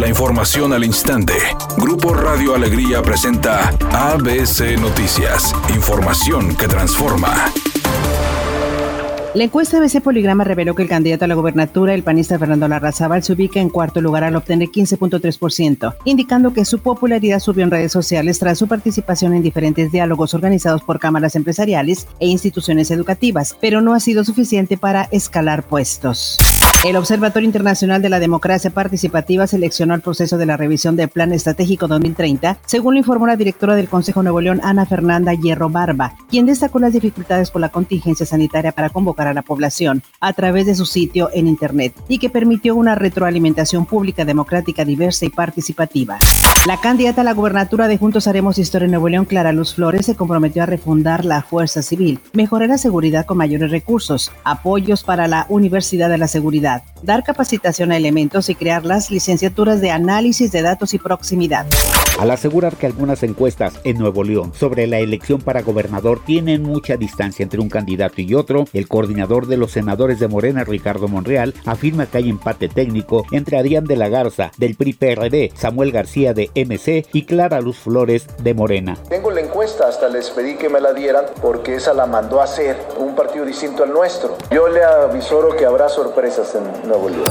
La información al instante. Grupo Radio Alegría presenta ABC Noticias. Información que transforma. La encuesta ABC Poligrama reveló que el candidato a la gobernatura, el panista Fernando Larrazábal, se ubica en cuarto lugar al obtener 15.3%, indicando que su popularidad subió en redes sociales tras su participación en diferentes diálogos organizados por cámaras empresariales e instituciones educativas, pero no ha sido suficiente para escalar puestos. El Observatorio Internacional de la Democracia Participativa seleccionó el proceso de la revisión del Plan Estratégico 2030, según lo informó la directora del Consejo Nuevo León, Ana Fernanda Hierro Barba, quien destacó las dificultades por la contingencia sanitaria para convocar a la población a través de su sitio en Internet y que permitió una retroalimentación pública democrática diversa y participativa. La candidata a la gubernatura de Juntos Haremos Historia Nuevo León, Clara Luz Flores, se comprometió a refundar la fuerza civil, mejorar la seguridad con mayores recursos, apoyos para la Universidad de la Seguridad, dar capacitación a elementos y crear las licenciaturas de análisis de datos y proximidad. Al asegurar que algunas encuestas en Nuevo León sobre la elección para gobernador tienen mucha distancia entre un candidato y otro, el coordinador de los senadores de Morena, Ricardo Monreal, afirma que hay empate técnico entre Adrián de la Garza, del PRI-PRD, Samuel García de MC y Clara Luz Flores de Morena. Tengo hasta les pedí que me la dieran porque esa la mandó a hacer un partido distinto al nuestro. Yo le avisoro que habrá sorpresas en Nuevo León.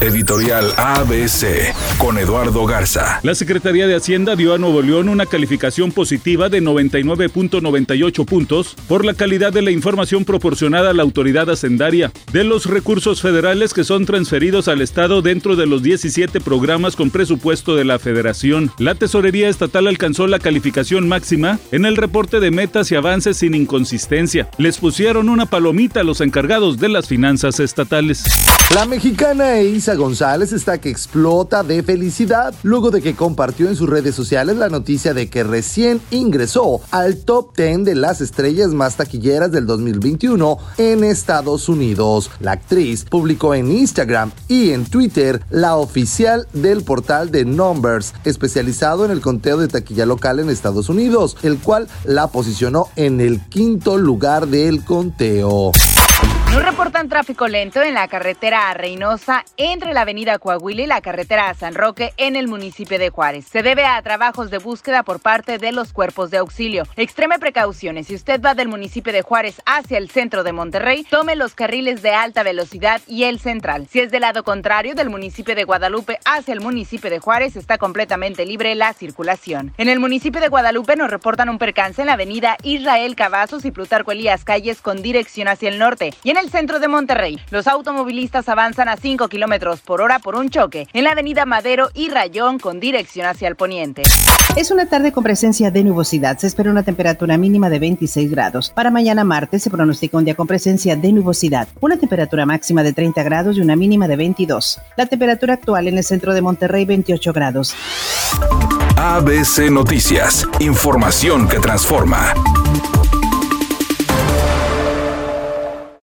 Editorial ABC con Eduardo Garza. La Secretaría de Hacienda dio a Nuevo León una calificación positiva de 99.98 puntos por la calidad de la información proporcionada a la autoridad hacendaria de los recursos federales que son transferidos al Estado dentro de los 17 programas con presupuesto de la Federación. La Tesorería Estatal alcanzó la calificación máxima en el reporte de metas y avances sin inconsistencia. Les pusieron una palomita a los encargados de las finanzas estatales. La mexicana González está que explota de felicidad luego de que compartió en sus redes sociales la noticia de que recién ingresó al top 10 de las estrellas más taquilleras del 2021 en Estados Unidos. La actriz publicó en Instagram y en Twitter la oficial del portal de Numbers, especializado en el conteo de taquilla local en Estados Unidos, el cual la posicionó en el quinto lugar del conteo. Nos reportan tráfico lento en la carretera a Reynosa entre la avenida Coahuila y la carretera a San Roque en el municipio de Juárez. Se debe a trabajos de búsqueda por parte de los cuerpos de auxilio. Extreme precauciones. Si usted va del municipio de Juárez hacia el centro de Monterrey, tome los carriles de alta velocidad y el central. Si es del lado contrario del municipio de Guadalupe hacia el municipio de Juárez, está completamente libre la circulación. En el municipio de Guadalupe nos reportan un percance en la avenida Israel Cavazos y Plutarco Elías Calles con dirección hacia el norte. Y en el centro de Monterrey, los automovilistas avanzan a 5 kilómetros por hora por un choque en la avenida Madero y Rayón con dirección hacia el poniente. Es una tarde con presencia de nubosidad. Se espera una temperatura mínima de 26 grados. Para mañana martes se pronostica un día con presencia de nubosidad. Una temperatura máxima de 30 grados y una mínima de 22. La temperatura actual en el centro de Monterrey 28 grados. ABC Noticias. Información que transforma.